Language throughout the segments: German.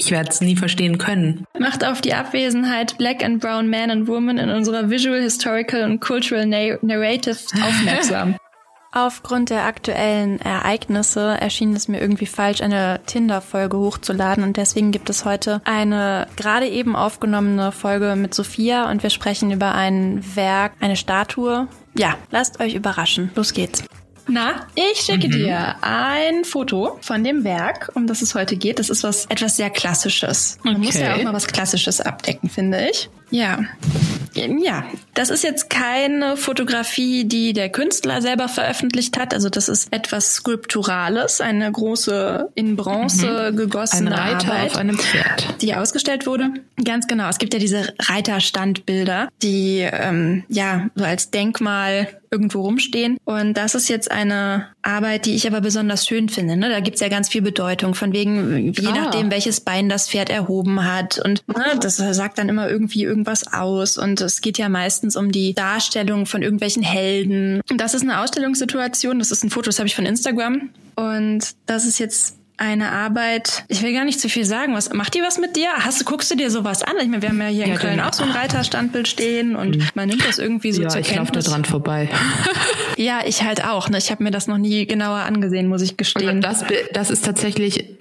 Ich werde es nie verstehen können. Macht auf die Abwesenheit Black and Brown Man and Woman in unserer Visual, Historical und Cultural Narrative aufmerksam. Aufgrund der aktuellen Ereignisse erschien es mir irgendwie falsch, eine Tinder-Folge hochzuladen und deswegen gibt es heute eine gerade eben aufgenommene Folge mit Sophia und wir sprechen über ein Werk, eine Statue. Ja, lasst euch überraschen. Los geht's. Na, ich schicke mhm. dir ein Foto von dem Werk, um das es heute geht. Das ist was etwas sehr Klassisches. Man okay. muss ja auch mal was Klassisches abdecken, finde ich. Ja. Ja, das ist jetzt keine Fotografie, die der Künstler selber veröffentlicht hat. Also das ist etwas Skulpturales, eine große in Bronze mhm. gegossene Ein Reiter Arbeit, auf einem Pferd, die ausgestellt wurde. Ganz genau. Es gibt ja diese Reiterstandbilder, die ähm, ja so als Denkmal irgendwo rumstehen. Und das ist jetzt eine Arbeit, die ich aber besonders schön finde. Ne? Da gibt's ja ganz viel Bedeutung, von wegen, je ah. nachdem, welches Bein das Pferd erhoben hat. Und ne, das sagt dann immer irgendwie irgendwas aus. Und es geht ja meistens um die Darstellung von irgendwelchen Helden. Und das ist eine Ausstellungssituation. Das ist ein Foto, das habe ich von Instagram. Und das ist jetzt eine Arbeit. Ich will gar nicht zu viel sagen. Was macht die was mit dir? Hast du guckst du dir sowas an? Ich meine, wir haben ja hier ja, in Köln auch so ein Reiterstandbild stehen und mhm. man nimmt das irgendwie so ja, zur ich laufe da dran vorbei. ja, ich halt auch. Ne? Ich habe mir das noch nie genauer angesehen, muss ich gestehen. Das, das ist tatsächlich,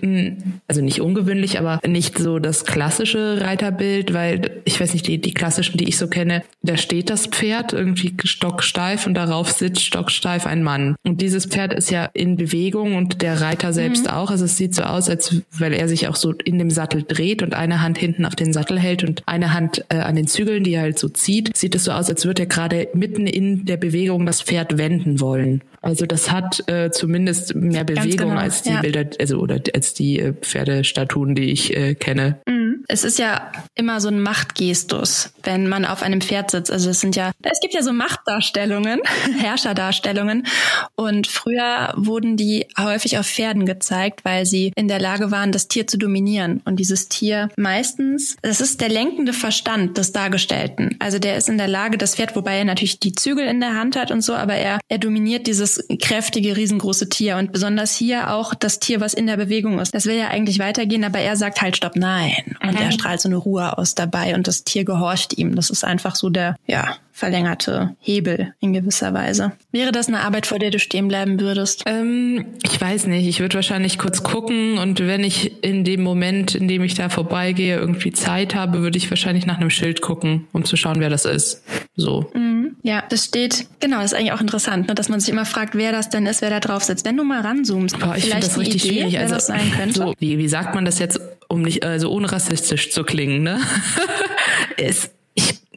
also nicht ungewöhnlich, aber nicht so das klassische Reiterbild, weil ich weiß nicht, die, die klassischen, die ich so kenne, da steht das Pferd irgendwie stocksteif und darauf sitzt stocksteif ein Mann. Und dieses Pferd ist ja in Bewegung und der Reiter selbst mhm. auch. Also es sieht so aus, als weil er sich auch so in dem Sattel dreht und eine Hand hinten auf den Sattel hält und eine Hand äh, an den Zügeln, die er halt so zieht. Sieht es so aus, als würde er gerade mitten in der Bewegung das Pferd wenden wollen. Also das hat äh, zumindest mehr Bewegung genau, als die ja. Bilder, also oder als die äh, Pferdestatuen, die ich äh, kenne. Mhm. Es ist ja immer so ein Machtgestus, wenn man auf einem Pferd sitzt. Also es sind ja, es gibt ja so Machtdarstellungen, Herrscherdarstellungen. Und früher wurden die häufig auf Pferden gezeigt, weil sie in der Lage waren, das Tier zu dominieren. Und dieses Tier meistens, das ist der lenkende Verstand des Dargestellten. Also der ist in der Lage, das Pferd, wobei er natürlich die Zügel in der Hand hat und so, aber er, er dominiert dieses kräftige, riesengroße Tier und besonders hier auch das Tier, was in der Bewegung ist. Das will ja eigentlich weitergehen, aber er sagt halt Stopp, nein. Und mhm. er strahlt so eine Ruhe aus dabei und das Tier gehorcht ihm. Das ist einfach so der, ja, verlängerte Hebel in gewisser Weise. Wäre das eine Arbeit, vor der du stehen bleiben würdest? Ähm, ich weiß nicht. Ich würde wahrscheinlich kurz gucken und wenn ich in dem Moment, in dem ich da vorbeigehe, irgendwie Zeit habe, würde ich wahrscheinlich nach einem Schild gucken, um zu schauen, wer das ist. So. Mhm. Ja, das steht, genau, das ist eigentlich auch interessant, ne, dass man sich immer fragt, wer das denn ist, wer da drauf sitzt. Wenn du mal ranzoomst, Boah, ich vielleicht das richtig Idee, schwierig. Also, das sein könnte. So, wie, wie sagt man das jetzt, um nicht, also ohne rassistisch zu klingen, ne? ich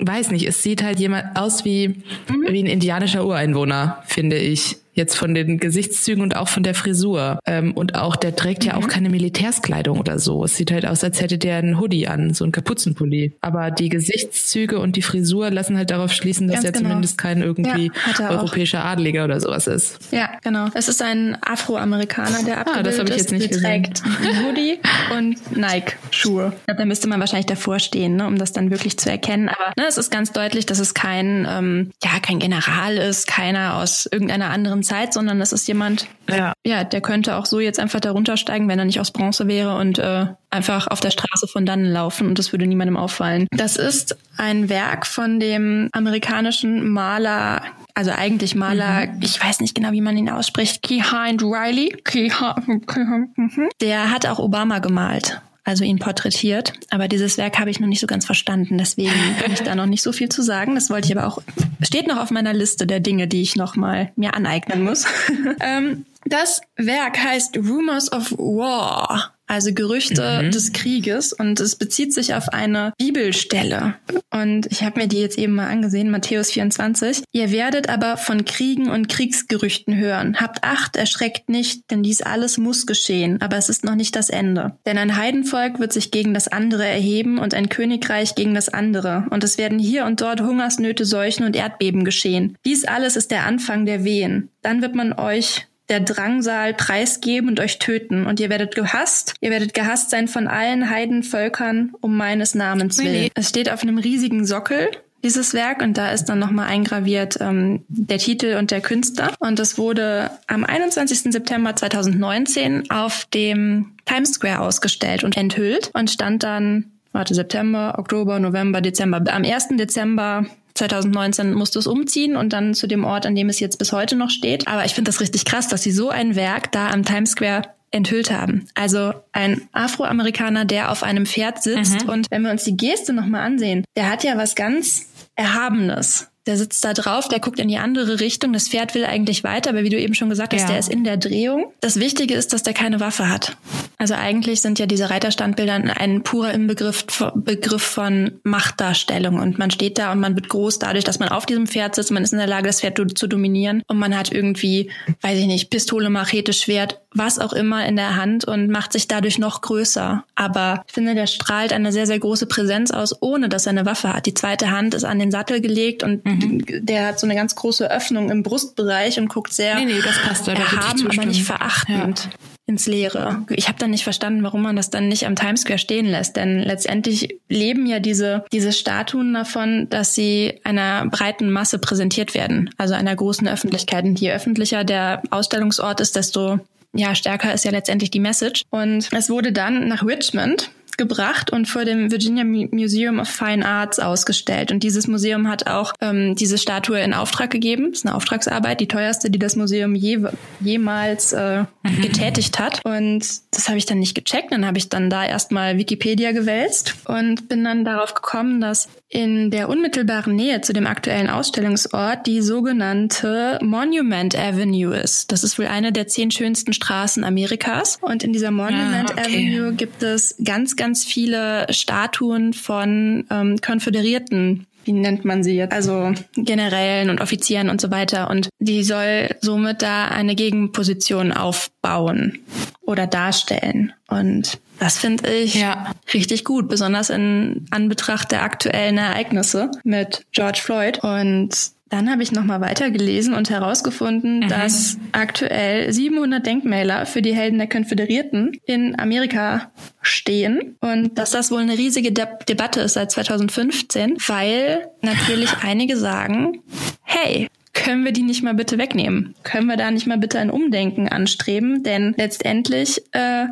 weiß nicht, es sieht halt jemand aus wie, mhm. wie ein indianischer Ureinwohner, finde ich jetzt von den Gesichtszügen und auch von der Frisur. Ähm, und auch, der trägt ja auch mhm. keine Militärskleidung oder so. Es sieht halt aus, als hätte der einen Hoodie an, so ein Kapuzenpulli. Aber die Gesichtszüge und die Frisur lassen halt darauf schließen, dass Ganz er genau. zumindest kein irgendwie ja, europäischer Adliger oder sowas ist. Ja, genau. Es ist ein Afroamerikaner, der abgebildet ah, das ich jetzt nicht ist. Trägt einen Hoodie und Nike-Schuhe. Da müsste man wahrscheinlich davor stehen, ne, um das dann wirklich zu erkennen. Aber ne, es ist ganz deutlich, dass es kein, ähm, ja, kein General ist, keiner aus irgendeiner anderen Zeit, sondern das ist jemand, ja. ja, der könnte auch so jetzt einfach darunter steigen, wenn er nicht aus Bronze wäre und äh, einfach auf der Straße von dannen laufen und das würde niemandem auffallen. Das ist ein Werk von dem amerikanischen Maler also eigentlich Maler, mhm. ich weiß nicht genau, wie man ihn ausspricht, Kehind Riley. Mhm. Der hat auch Obama gemalt also ihn porträtiert. Aber dieses Werk habe ich noch nicht so ganz verstanden, deswegen kann ich da noch nicht so viel zu sagen. Das wollte ich aber auch, steht noch auf meiner Liste der Dinge, die ich noch mal mir aneignen muss. ähm, das Werk heißt Rumors of War also Gerüchte mhm. des Krieges und es bezieht sich auf eine Bibelstelle. Und ich habe mir die jetzt eben mal angesehen, Matthäus 24. Ihr werdet aber von Kriegen und Kriegsgerüchten hören. Habt Acht, erschreckt nicht, denn dies alles muss geschehen, aber es ist noch nicht das Ende. Denn ein Heidenvolk wird sich gegen das andere erheben und ein Königreich gegen das andere. Und es werden hier und dort Hungersnöte, Seuchen und Erdbeben geschehen. Dies alles ist der Anfang der Wehen. Dann wird man euch der Drangsal preisgeben und euch töten. Und ihr werdet gehasst. Ihr werdet gehasst sein von allen Heidenvölkern um meines Namens willen. Es steht auf einem riesigen Sockel dieses Werk und da ist dann nochmal eingraviert ähm, der Titel und der Künstler. Und es wurde am 21. September 2019 auf dem Times Square ausgestellt und enthüllt und stand dann, warte, September, Oktober, November, Dezember. Am 1. Dezember 2019 musste es umziehen und dann zu dem Ort, an dem es jetzt bis heute noch steht. Aber ich finde das richtig krass, dass sie so ein Werk da am Times Square enthüllt haben. Also ein Afroamerikaner, der auf einem Pferd sitzt. Mhm. Und wenn wir uns die Geste nochmal ansehen, der hat ja was ganz Erhabenes. Der sitzt da drauf, der guckt in die andere Richtung. Das Pferd will eigentlich weiter, aber wie du eben schon gesagt hast, ja. der ist in der Drehung. Das Wichtige ist, dass der keine Waffe hat. Also eigentlich sind ja diese Reiterstandbilder ein purer Inbegriff Begriff von Machtdarstellung. Und man steht da und man wird groß dadurch, dass man auf diesem Pferd sitzt. Man ist in der Lage, das Pferd zu dominieren. Und man hat irgendwie, weiß ich nicht, Pistole, Machete, Schwert, was auch immer in der Hand und macht sich dadurch noch größer. Aber ich finde, der strahlt eine sehr, sehr große Präsenz aus, ohne dass er eine Waffe hat. Die zweite Hand ist an den Sattel gelegt und mhm. der hat so eine ganz große Öffnung im Brustbereich und guckt sehr nee, nee, das passt, da erhaben, aber nicht verachtend. Ja ins Leere. Ich habe dann nicht verstanden, warum man das dann nicht am Times Square stehen lässt, denn letztendlich leben ja diese diese Statuen davon, dass sie einer breiten Masse präsentiert werden, also einer großen Öffentlichkeit. Und je öffentlicher der Ausstellungsort ist, desto ja, stärker ist ja letztendlich die Message. Und es wurde dann nach Richmond gebracht und vor dem Virginia Museum of Fine Arts ausgestellt. Und dieses Museum hat auch ähm, diese Statue in Auftrag gegeben. Das ist eine Auftragsarbeit, die teuerste, die das Museum je, jemals äh, mhm. getätigt hat. Und das habe ich dann nicht gecheckt. Dann habe ich dann da erstmal Wikipedia gewälzt und bin dann darauf gekommen, dass in der unmittelbaren Nähe zu dem aktuellen Ausstellungsort die sogenannte Monument Avenue ist. Das ist wohl eine der zehn schönsten Straßen Amerikas. Und in dieser Monument ah, okay. Avenue gibt es ganz, ganz viele Statuen von ähm, konföderierten wie nennt man sie jetzt? Also Generälen und Offizieren und so weiter. Und die soll somit da eine Gegenposition aufbauen oder darstellen. Und das finde ich ja. richtig gut, besonders in Anbetracht der aktuellen Ereignisse mit George Floyd. Und dann habe ich nochmal weitergelesen und herausgefunden, mhm. dass aktuell 700 Denkmäler für die Helden der Konföderierten in Amerika stehen und dass das wohl eine riesige De Debatte ist seit 2015, weil natürlich einige sagen, hey, können wir die nicht mal bitte wegnehmen? Können wir da nicht mal bitte ein Umdenken anstreben? Denn letztendlich äh,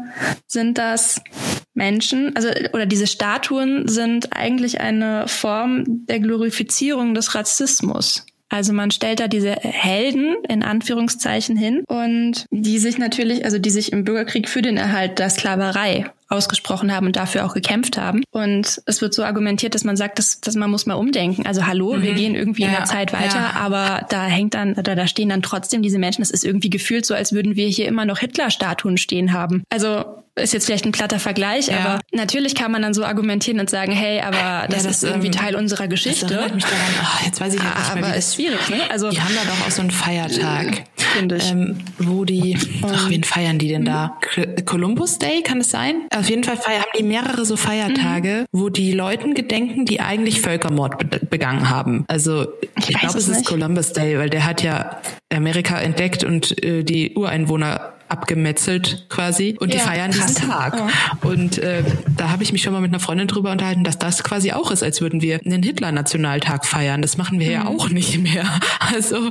sind das Menschen, also oder diese Statuen sind eigentlich eine Form der Glorifizierung des Rassismus. Also man stellt da diese Helden in Anführungszeichen hin und die sich natürlich, also die sich im Bürgerkrieg für den Erhalt der Sklaverei ausgesprochen haben und dafür auch gekämpft haben. Und es wird so argumentiert, dass man sagt, dass, dass man muss mal umdenken. Also hallo, mhm. wir gehen irgendwie ja, in der Zeit weiter, ja. aber da hängt dann, oder da stehen dann trotzdem diese Menschen. Es ist irgendwie gefühlt so, als würden wir hier immer noch Hitler-Statuen stehen haben. Also ist jetzt vielleicht ein platter Vergleich, ja. aber natürlich kann man dann so argumentieren und sagen, hey, aber das, ja, das ist irgendwie ähm, Teil unserer Geschichte. Das erinnert mich daran, oh, jetzt weiß ich halt nicht aber mehr, ist schwierig, ne? Also die haben da doch auch so einen Feiertag, finde ich, ähm, wo die, ach, wen feiern die denn da? Columbus Day, kann es sein? Auf jeden Fall haben die mehrere so Feiertage, mhm. wo die Leuten gedenken, die eigentlich Völkermord begangen haben. Also ich, ich glaube, es ist Columbus Day, weil der hat ja Amerika entdeckt und äh, die Ureinwohner abgemetzelt quasi und ja, die feiern krass. diesen Tag. Oh. Und äh, da habe ich mich schon mal mit einer Freundin drüber unterhalten, dass das quasi auch ist, als würden wir einen Hitler-Nationaltag feiern. Das machen wir mhm. ja auch nicht mehr. Also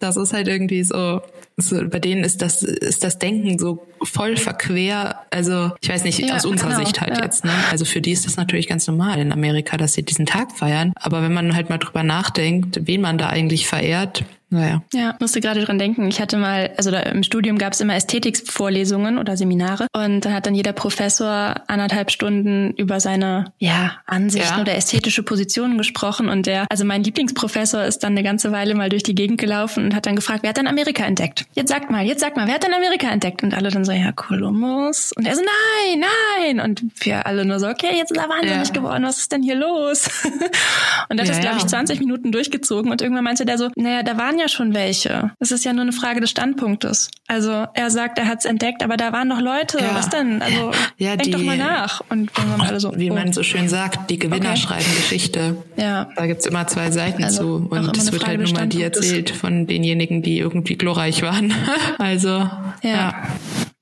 das ist halt irgendwie so, so, bei denen ist das ist das Denken so voll verquer. Also ich weiß nicht, ja, aus unserer genau, Sicht halt ja. jetzt. Ne? Also für die ist das natürlich ganz normal in Amerika, dass sie diesen Tag feiern. Aber wenn man halt mal drüber nachdenkt, wen man da eigentlich verehrt, naja. Ja, musste gerade dran denken. Ich hatte mal, also da im Studium gab es immer Ästhetikvorlesungen oder Seminare und da hat dann jeder Professor anderthalb Stunden über seine ja, Ansichten ja. oder ästhetische Positionen gesprochen und der, also mein Lieblingsprofessor ist dann eine ganze Weile mal durch die Gegend gelaufen und hat dann gefragt, wer hat denn Amerika entdeckt? Jetzt sagt mal, jetzt sagt mal, wer hat denn Amerika entdeckt? Und alle dann so, ja, Kolumbus. Und er so, nein, nein. Und wir alle nur so, okay, jetzt ist er wahnsinnig ja. geworden, was ist denn hier los? und das ja, ist, glaube ich, 20 Minuten durchgezogen und irgendwann meinte der so, naja, da waren ja schon welche. Es ist ja nur eine Frage des Standpunktes. Also er sagt, er hat es entdeckt, aber da waren noch Leute. Ja. Was denn? Also ja, denk die, doch mal nach. Und dann waren alle so, wie oh. man so schön sagt, die Gewinner okay. schreiben Geschichte. Ja. Da gibt's immer zwei Seiten also, zu. Und es wird halt nur mal die erzählt von denjenigen, die irgendwie glorreich waren. also ja. ja.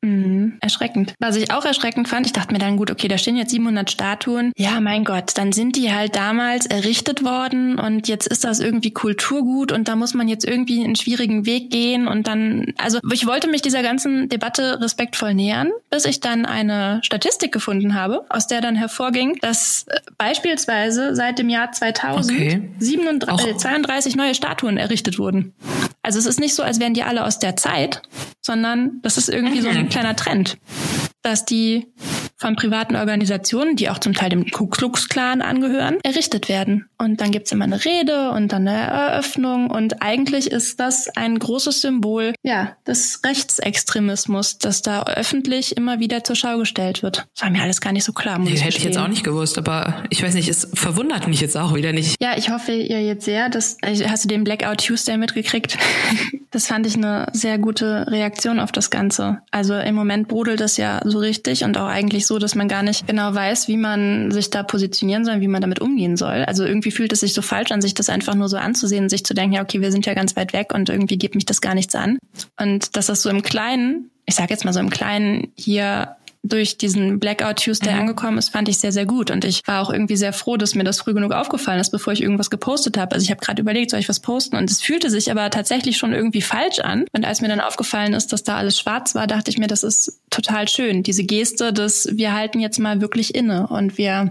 Mhm. Erschreckend. Was ich auch erschreckend fand, ich dachte mir dann, gut, okay, da stehen jetzt 700 Statuen. Ja, mein Gott, dann sind die halt damals errichtet worden und jetzt ist das irgendwie Kulturgut und da muss man jetzt irgendwie einen schwierigen Weg gehen und dann, also ich wollte mich dieser ganzen Debatte respektvoll nähern, bis ich dann eine Statistik gefunden habe, aus der dann hervorging, dass äh, beispielsweise seit dem Jahr 2000 okay. 37, äh, 32 neue Statuen errichtet wurden. Also es ist nicht so, als wären die alle aus der Zeit, sondern das ist irgendwie so ein mhm. kleiner Trend, dass die von privaten Organisationen, die auch zum Teil dem Ku Klux Klan angehören, errichtet werden. Und dann gibt's immer eine Rede und dann eine Eröffnung. Und eigentlich ist das ein großes Symbol ja, des Rechtsextremismus, das da öffentlich immer wieder zur Schau gestellt wird. Das war mir alles gar nicht so klar. Muss nee, hätte ich jetzt auch nicht gewusst, aber ich weiß nicht, es verwundert mich jetzt auch wieder nicht. Ja, ich hoffe ihr jetzt sehr, dass also hast du den Blackout Tuesday mitgekriegt? das fand ich eine sehr gute Reaktion auf das Ganze. Also im Moment brodelt das ja so richtig und auch eigentlich so, dass man gar nicht genau weiß, wie man sich da positionieren soll, wie man damit umgehen soll. Also irgendwie fühlt es sich so falsch an, sich das einfach nur so anzusehen, sich zu denken, ja, okay, wir sind ja ganz weit weg und irgendwie geht mich das gar nichts an. Und dass das so im Kleinen, ich sage jetzt mal so im Kleinen hier durch diesen Blackout Tuesday mhm. angekommen ist, fand ich sehr, sehr gut. Und ich war auch irgendwie sehr froh, dass mir das früh genug aufgefallen ist, bevor ich irgendwas gepostet habe. Also ich habe gerade überlegt, soll ich was posten? Und es fühlte sich aber tatsächlich schon irgendwie falsch an. Und als mir dann aufgefallen ist, dass da alles schwarz war, dachte ich mir, das ist total schön. Diese Geste, dass wir halten jetzt mal wirklich inne und wir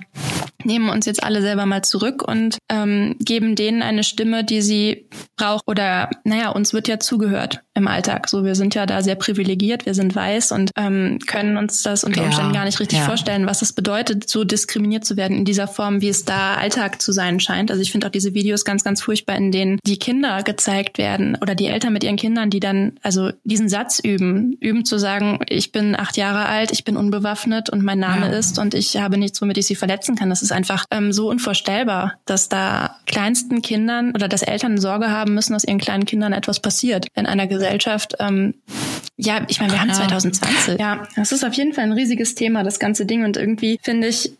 nehmen uns jetzt alle selber mal zurück und ähm, geben denen eine Stimme, die sie braucht. Oder naja, uns wird ja zugehört im Alltag. So, wir sind ja da sehr privilegiert, wir sind weiß und ähm, können uns das unter Umständen ja, gar nicht richtig ja. vorstellen, was es bedeutet, so diskriminiert zu werden in dieser Form, wie es da Alltag zu sein scheint. Also ich finde auch diese Videos ganz, ganz furchtbar, in denen die Kinder gezeigt werden oder die Eltern mit ihren Kindern, die dann also diesen Satz üben, üben zu sagen, ich bin acht Jahre alt, ich bin unbewaffnet und mein Name ja. ist und ich habe nichts, womit ich sie verletzen kann. Das ist einfach ähm, so unvorstellbar, dass da kleinsten Kindern oder dass Eltern Sorge haben müssen, dass ihren kleinen Kindern etwas passiert in einer Gesellschaft. Ähm, ja, ich meine, wir haben 2020. Ja, das ist auf jeden Fall ein riesiges Thema, das ganze Ding. Und irgendwie finde ich,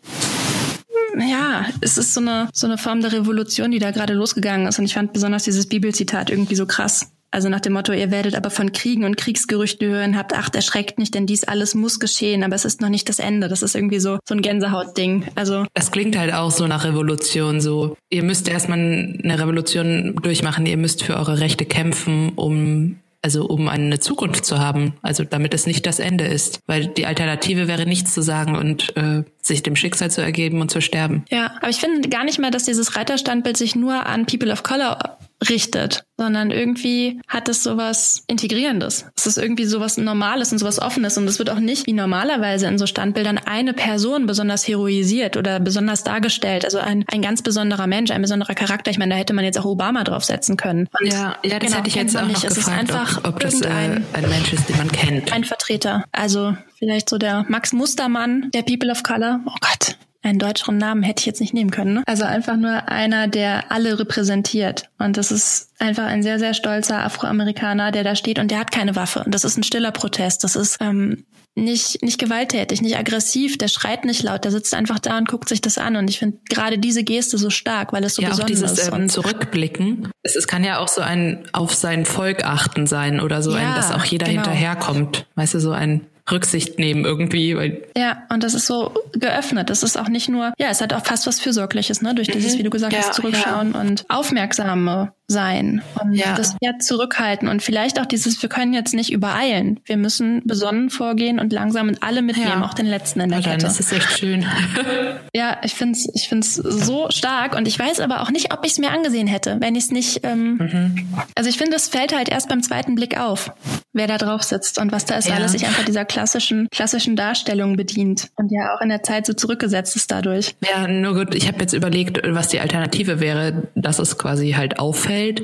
ja, es ist so eine, so eine Form der Revolution, die da gerade losgegangen ist. Und ich fand besonders dieses Bibelzitat irgendwie so krass. Also nach dem Motto, ihr werdet aber von Kriegen und Kriegsgerüchten hören, habt acht, erschreckt nicht, denn dies alles muss geschehen, aber es ist noch nicht das Ende. Das ist irgendwie so, so ein Gänsehautding. Also. Das klingt halt auch so nach Revolution, so. Ihr müsst erstmal eine Revolution durchmachen, ihr müsst für eure Rechte kämpfen, um also um eine Zukunft zu haben, also damit es nicht das Ende ist, weil die Alternative wäre nichts zu sagen und äh, sich dem Schicksal zu ergeben und zu sterben. Ja, aber ich finde gar nicht mal, dass dieses Reiterstandbild sich nur an People of Color richtet, sondern irgendwie hat es sowas Integrierendes. Es ist irgendwie sowas Normales und sowas Offenes und es wird auch nicht wie normalerweise in so Standbildern eine Person besonders heroisiert oder besonders dargestellt. Also ein, ein ganz besonderer Mensch, ein besonderer Charakter. Ich meine, da hätte man jetzt auch Obama draufsetzen können. Und ja, ja, das genau, hätte ich jetzt auch nicht. noch es gefragt, ist einfach ob, ob das äh, ein Mensch ist, den man kennt. Ein Vertreter. Also vielleicht so der Max Mustermann der People of Color. Oh Gott, einen deutscheren Namen hätte ich jetzt nicht nehmen können. Ne? Also einfach nur einer, der alle repräsentiert. Und das ist einfach ein sehr, sehr stolzer Afroamerikaner, der da steht und der hat keine Waffe. Und das ist ein stiller Protest. Das ist ähm, nicht, nicht gewalttätig, nicht aggressiv, der schreit nicht laut, der sitzt einfach da und guckt sich das an. Und ich finde gerade diese Geste so stark, weil es so ja, besonders auch dieses, ist. Ähm, Zurückblicken. Es, es kann ja auch so ein auf sein Volk achten sein oder so ja, ein, dass auch jeder genau. hinterherkommt. Weißt du, so ein Rücksicht nehmen irgendwie. Weil ja, und das ist so geöffnet. Das ist auch nicht nur, ja, es hat auch fast was Fürsorgliches, ne? Durch dieses, mhm. wie du gesagt ja, hast, Zurückschauen ja. und Aufmerksame sein und ja. das ja zurückhalten und vielleicht auch dieses, wir können jetzt nicht übereilen. Wir müssen besonnen vorgehen und langsam und alle mitnehmen, ja. auch den letzten in der ja, Kette. Das ist echt schön. ja, ich find's, ich find's so stark und ich weiß aber auch nicht, ob ich es mir angesehen hätte, wenn ich es nicht. Ähm, mhm. Also ich finde, es fällt halt erst beim zweiten Blick auf, wer da drauf sitzt und was da ist, alles sich einfach dieser klassischen klassischen Darstellung bedient und ja auch in der Zeit so zurückgesetzt ist dadurch. Ja, nur gut. Ich habe jetzt überlegt, was die Alternative wäre, dass es quasi halt auffällt auffällt,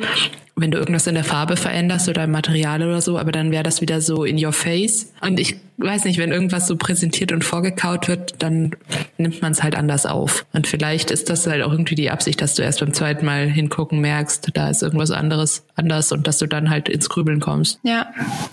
wenn du irgendwas in der Farbe veränderst oder im Material oder so, aber dann wäre das wieder so in your face. Und ich weiß nicht, wenn irgendwas so präsentiert und vorgekaut wird, dann nimmt man es halt anders auf. Und vielleicht ist das halt auch irgendwie die Absicht, dass du erst beim zweiten Mal hingucken merkst, da ist irgendwas anderes anders und dass du dann halt ins Grübeln kommst. Ja,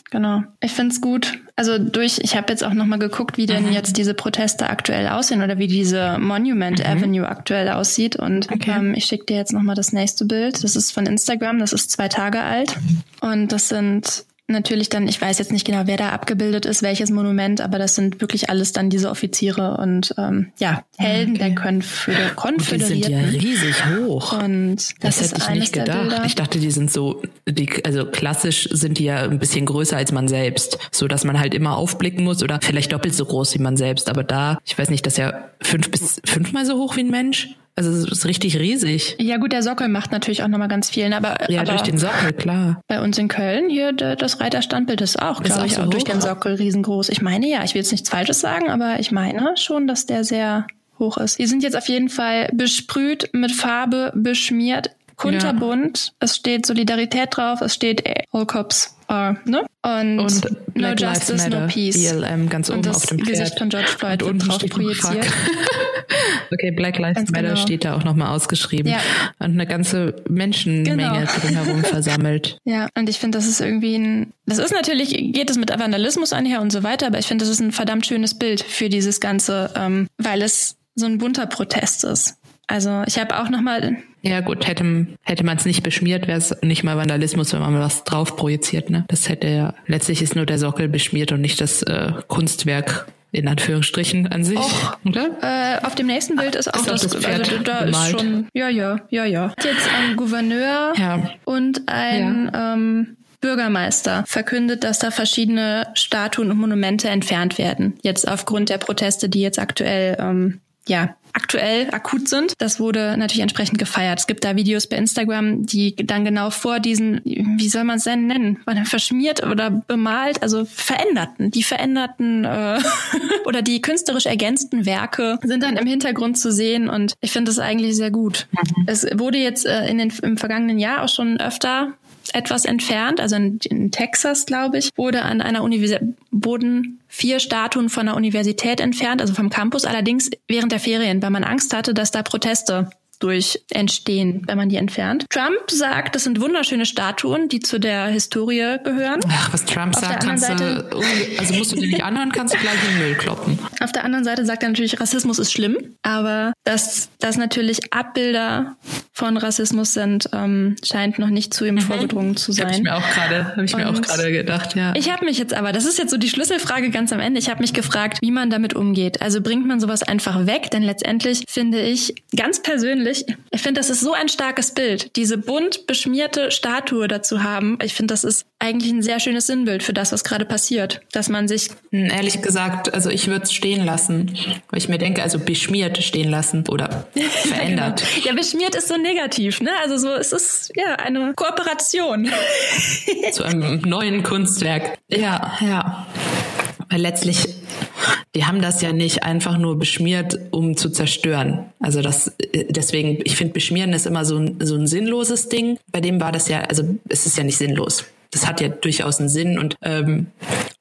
genau. Ich find's gut. Also durch, ich habe jetzt auch nochmal geguckt, wie denn mhm. jetzt diese Proteste aktuell aussehen oder wie diese Monument mhm. Avenue aktuell aussieht. Und okay. ähm, ich schicke dir jetzt nochmal das nächste Bild. Das ist von Instagram, das ist zwei Tage alt. Und das sind natürlich dann, ich weiß jetzt nicht genau, wer da abgebildet ist, welches Monument, aber das sind wirklich alles dann diese Offiziere und ähm, ja, Helden okay. der Konföder Konföderierten. Die sind ja riesig hoch. Und das, das hätte ich nicht gedacht. Ich dachte, die sind so, die, also klassisch sind die ja ein bisschen größer als man selbst, so dass man halt immer aufblicken muss oder vielleicht doppelt so groß wie man selbst. Aber da, ich weiß nicht, das ist ja fünf bis fünfmal so hoch wie ein Mensch. Also es ist richtig riesig. Ja gut, der Sockel macht natürlich auch nochmal ganz viel. Aber, ja, aber durch den Sockel, klar. Bei uns in Köln hier das Reiterstandbild ist auch, glaube ich, so auch hoch? durch den Sockel riesengroß. Ich meine ja, ich will jetzt nichts Falsches sagen, aber ich meine schon, dass der sehr hoch ist. Die sind jetzt auf jeden Fall besprüht, mit Farbe beschmiert, kunterbunt. Ja. Es steht Solidarität drauf, es steht All Cops are, ne? Und, und No Justice, No Peace. BLM ganz oben und das auf dem Pferd. Gesicht von George Floyd und wird drauf projiziert. okay, Black Lives ganz Matter genau. steht da auch nochmal ausgeschrieben. Ja. Und eine ganze Menschenmenge genau. drumherum versammelt. Ja, und ich finde, das ist irgendwie ein, das ist natürlich, geht es mit Vandalismus einher und so weiter, aber ich finde, das ist ein verdammt schönes Bild für dieses Ganze, ähm, weil es so ein bunter Protest ist. Also ich habe auch nochmal. Ja gut, hätte, hätte man es nicht beschmiert, wäre es nicht mal Vandalismus, wenn man was drauf projiziert. Ne? Das hätte ja, letztlich ist nur der Sockel beschmiert und nicht das äh, Kunstwerk in Anführungsstrichen an sich, Och, oder? Äh, auf dem nächsten Bild ist auch ist das, das Pferd also da bemalt. ist schon, ja, ja, ja, ja. Jetzt ein Gouverneur ja. und ein ja. ähm, Bürgermeister verkündet, dass da verschiedene Statuen und Monumente entfernt werden. Jetzt aufgrund der Proteste, die jetzt aktuell ähm, ja, aktuell akut sind. Das wurde natürlich entsprechend gefeiert. Es gibt da Videos bei Instagram, die dann genau vor diesen, wie soll man es denn nennen, verschmiert oder bemalt, also veränderten, die veränderten äh, oder die künstlerisch ergänzten Werke sind dann im Hintergrund zu sehen und ich finde das eigentlich sehr gut. Mhm. Es wurde jetzt äh, in den, im vergangenen Jahr auch schon öfter etwas entfernt, also in, in Texas, glaube ich, wurde an einer Universität, wurden vier Statuen von der Universität entfernt, also vom Campus, allerdings während der Ferien, weil man Angst hatte, dass da Proteste durch entstehen, wenn man die entfernt. Trump sagt, das sind wunderschöne Statuen, die zu der Historie gehören. Ach, was Trump Auf sagt, kannst Seite, du, also musst du dir nicht anhören, kannst du gleich in den Müll kloppen. Auf der anderen Seite sagt er natürlich, Rassismus ist schlimm, aber dass das natürlich Abbilder von Rassismus sind, ähm, scheint noch nicht zu ihm mhm. vorgedrungen zu sein. Habe ich mir auch gerade, habe ich mir auch gerade gedacht, ja. Ich habe mich jetzt aber, das ist jetzt so die Schlüsselfrage ganz am Ende. Ich habe mich gefragt, wie man damit umgeht. Also bringt man sowas einfach weg? Denn letztendlich finde ich ganz persönlich persönlich, ich finde, das ist so ein starkes Bild, diese bunt beschmierte Statue dazu haben. Ich finde, das ist eigentlich ein sehr schönes Sinnbild für das, was gerade passiert, dass man sich hm, ehrlich gesagt, also ich würde es stehen lassen, weil ich mir denke, also beschmiert stehen lassen oder verändert. ja, genau. ja, beschmiert ist so negativ, ne? Also so es ist ja eine Kooperation zu einem neuen Kunstwerk. Ja, ja. Weil letztlich die haben das ja nicht einfach nur beschmiert, um zu zerstören. Also das, deswegen, ich finde, beschmieren ist immer so ein, so ein sinnloses Ding. Bei dem war das ja, also es ist ja nicht sinnlos. Das hat ja durchaus einen Sinn und ähm,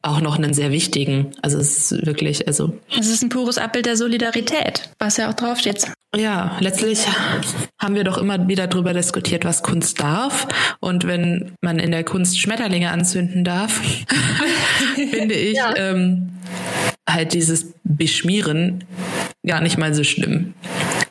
auch noch einen sehr wichtigen. Also es ist wirklich, also. Es ist ein pures Abbild der Solidarität, was ja auch draufsteht. Ja, letztlich haben wir doch immer wieder darüber diskutiert, was Kunst darf. Und wenn man in der Kunst Schmetterlinge anzünden darf, finde ich, ja. ähm, halt dieses Beschmieren gar nicht mal so schlimm.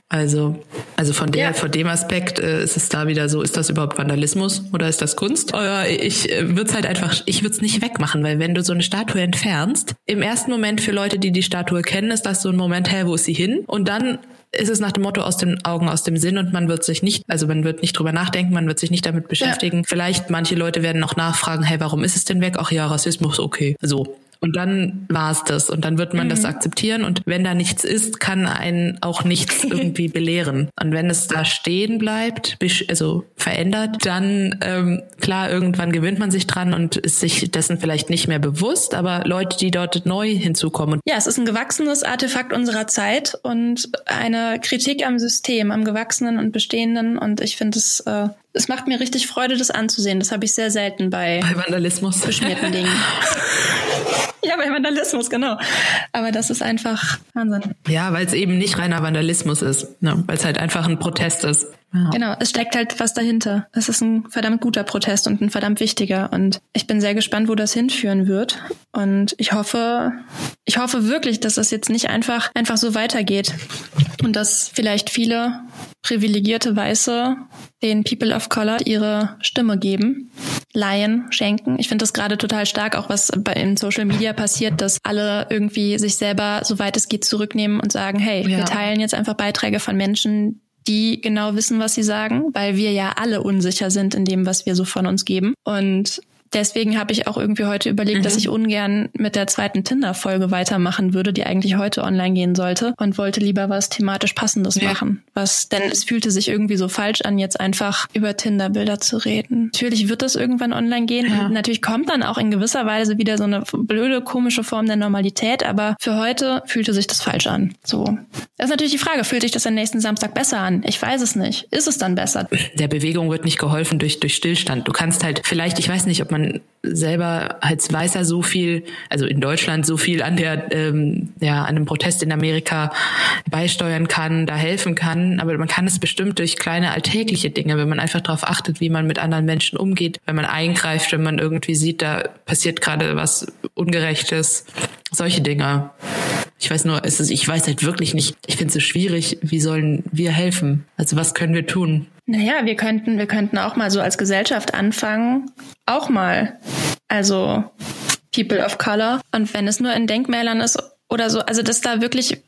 Also, also von der, ja. von dem Aspekt äh, ist es da wieder so, ist das überhaupt Vandalismus oder ist das Kunst? Oder ich äh, würde es halt einfach, ich würde es nicht wegmachen, weil wenn du so eine Statue entfernst, im ersten Moment für Leute, die die Statue kennen, ist das so ein Moment, hä, wo ist sie hin? Und dann ist es nach dem Motto aus den Augen, aus dem Sinn und man wird sich nicht, also man wird nicht drüber nachdenken, man wird sich nicht damit beschäftigen. Ja. Vielleicht manche Leute werden noch nachfragen, hey, warum ist es denn weg? Ach ja, Rassismus, okay. So. Und dann war es das. Und dann wird man mhm. das akzeptieren. Und wenn da nichts ist, kann einen auch nichts irgendwie belehren. Und wenn es da stehen bleibt, also verändert, dann ähm, klar, irgendwann gewöhnt man sich dran und ist sich dessen vielleicht nicht mehr bewusst. Aber Leute, die dort neu hinzukommen. Ja, es ist ein gewachsenes Artefakt unserer Zeit und eine Kritik am System, am Gewachsenen und Bestehenden. Und ich finde es äh, es macht mir richtig Freude, das anzusehen. Das habe ich sehr selten bei, bei Vandalismus. beschmierten Dingen. ja, bei Vandalismus, genau. Aber das ist einfach Wahnsinn. Ja, weil es eben nicht reiner Vandalismus ist, ne? weil es halt einfach ein Protest ist. Ja. Genau, es steckt halt was dahinter. Es ist ein verdammt guter Protest und ein verdammt wichtiger. Und ich bin sehr gespannt, wo das hinführen wird. Und ich hoffe, ich hoffe wirklich, dass das jetzt nicht einfach, einfach so weitergeht. Und dass vielleicht viele privilegierte Weiße den People of Color ihre Stimme geben, leihen, schenken. Ich finde das gerade total stark, auch was bei in Social Media passiert, dass alle irgendwie sich selber, soweit es geht, zurücknehmen und sagen, hey, ja. wir teilen jetzt einfach Beiträge von Menschen, die genau wissen, was sie sagen, weil wir ja alle unsicher sind in dem, was wir so von uns geben. Und deswegen habe ich auch irgendwie heute überlegt, mhm. dass ich ungern mit der zweiten Tinder-Folge weitermachen würde, die eigentlich heute online gehen sollte und wollte lieber was thematisch Passendes ja. machen. Was, denn es fühlte sich irgendwie so falsch an, jetzt einfach über Tinder-Bilder zu reden. Natürlich wird das irgendwann online gehen. Ja. natürlich kommt dann auch in gewisser Weise wieder so eine blöde, komische Form der Normalität, aber für heute fühlte sich das falsch an. So. Das ist natürlich die Frage, fühlt sich das am nächsten Samstag besser an? Ich weiß es nicht. Ist es dann besser? Der Bewegung wird nicht geholfen durch, durch Stillstand. Du kannst halt vielleicht, ich weiß nicht, ob man selber als Weißer so viel, also in Deutschland so viel an der, ähm, ja, an einem Protest in Amerika beisteuern kann, da helfen kann. Aber man kann es bestimmt durch kleine alltägliche Dinge, wenn man einfach darauf achtet, wie man mit anderen Menschen umgeht, wenn man eingreift, wenn man irgendwie sieht, da passiert gerade was Ungerechtes, solche Dinge. Ich weiß nur, es ist, ich weiß halt wirklich nicht, ich finde es so schwierig, wie sollen wir helfen? Also was können wir tun? Naja, wir könnten, wir könnten auch mal so als Gesellschaft anfangen, auch mal, also People of Color. Und wenn es nur in Denkmälern ist oder so, also dass da wirklich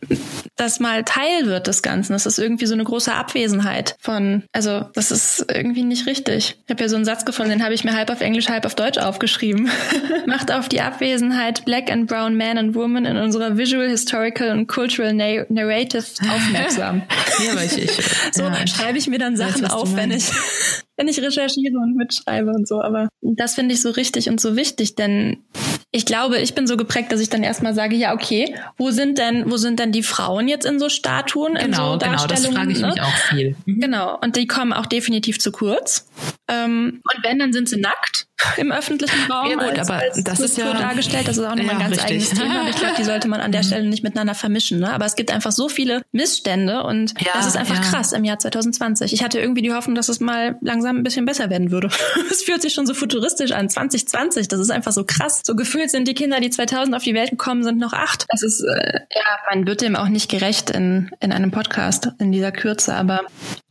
das mal Teil wird des Ganzen. Das ist irgendwie so eine große Abwesenheit von, also das ist irgendwie nicht richtig. Ich habe ja so einen Satz gefunden, den habe ich mir halb auf Englisch, halb auf Deutsch aufgeschrieben. Macht auf die Abwesenheit Black and Brown Men and Women in unserer Visual, Historical und Cultural Narrative aufmerksam. ja, ich, ich, so ja, schreibe ich mir dann Sachen weiß, auf, wenn ich wenn ich recherchiere und mitschreibe und so. Aber das finde ich so richtig und so wichtig, denn ich glaube, ich bin so geprägt, dass ich dann erstmal sage, ja, okay, wo sind denn, wo sind denn die Frauen jetzt in so Statuen, genau, in so Darstellungen? Genau, das frage ich ne? mich auch viel. Mhm. Genau, und die kommen auch definitiv zu kurz. Ähm, und wenn, dann sind sie nackt im öffentlichen Raum. Ja gut, als, aber als das ist ja dargestellt. Das ist auch nochmal ja, ein ganz richtig. eigenes Thema. Ich glaube, die sollte man an der mhm. Stelle nicht miteinander vermischen. Ne? Aber es gibt einfach so viele Missstände und ja, das ist einfach ja. krass im Jahr 2020. Ich hatte irgendwie die Hoffnung, dass es mal langsam ein bisschen besser werden würde. Es fühlt sich schon so futuristisch an. 2020, das ist einfach so krass. So gefühlt sind die Kinder, die 2000 auf die Welt gekommen sind, noch acht. Das ist, äh, ja, man wird dem auch nicht gerecht in, in einem Podcast in dieser Kürze. Aber,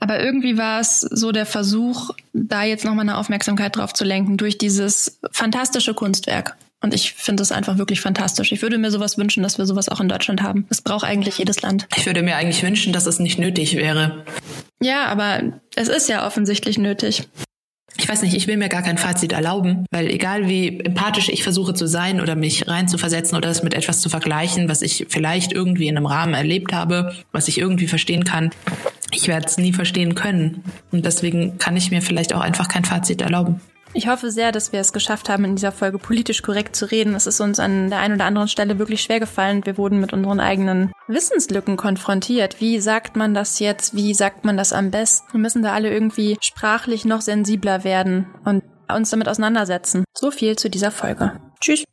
aber irgendwie war es so der Versuch, da jetzt nochmal eine Aufmerksamkeit drauf zu lenken durch dieses fantastische Kunstwerk. Und ich finde es einfach wirklich fantastisch. Ich würde mir sowas wünschen, dass wir sowas auch in Deutschland haben. Das braucht eigentlich jedes Land. Ich würde mir eigentlich wünschen, dass es nicht nötig wäre. Ja, aber es ist ja offensichtlich nötig. Ich weiß nicht, ich will mir gar kein Fazit erlauben, weil egal wie empathisch ich versuche zu sein oder mich reinzuversetzen oder es mit etwas zu vergleichen, was ich vielleicht irgendwie in einem Rahmen erlebt habe, was ich irgendwie verstehen kann, ich werde es nie verstehen können. Und deswegen kann ich mir vielleicht auch einfach kein Fazit erlauben. Ich hoffe sehr, dass wir es geschafft haben, in dieser Folge politisch korrekt zu reden. Es ist uns an der einen oder anderen Stelle wirklich schwer gefallen. Wir wurden mit unseren eigenen Wissenslücken konfrontiert. Wie sagt man das jetzt? Wie sagt man das am besten? Wir müssen da alle irgendwie sprachlich noch sensibler werden und uns damit auseinandersetzen. So viel zu dieser Folge. Tschüss.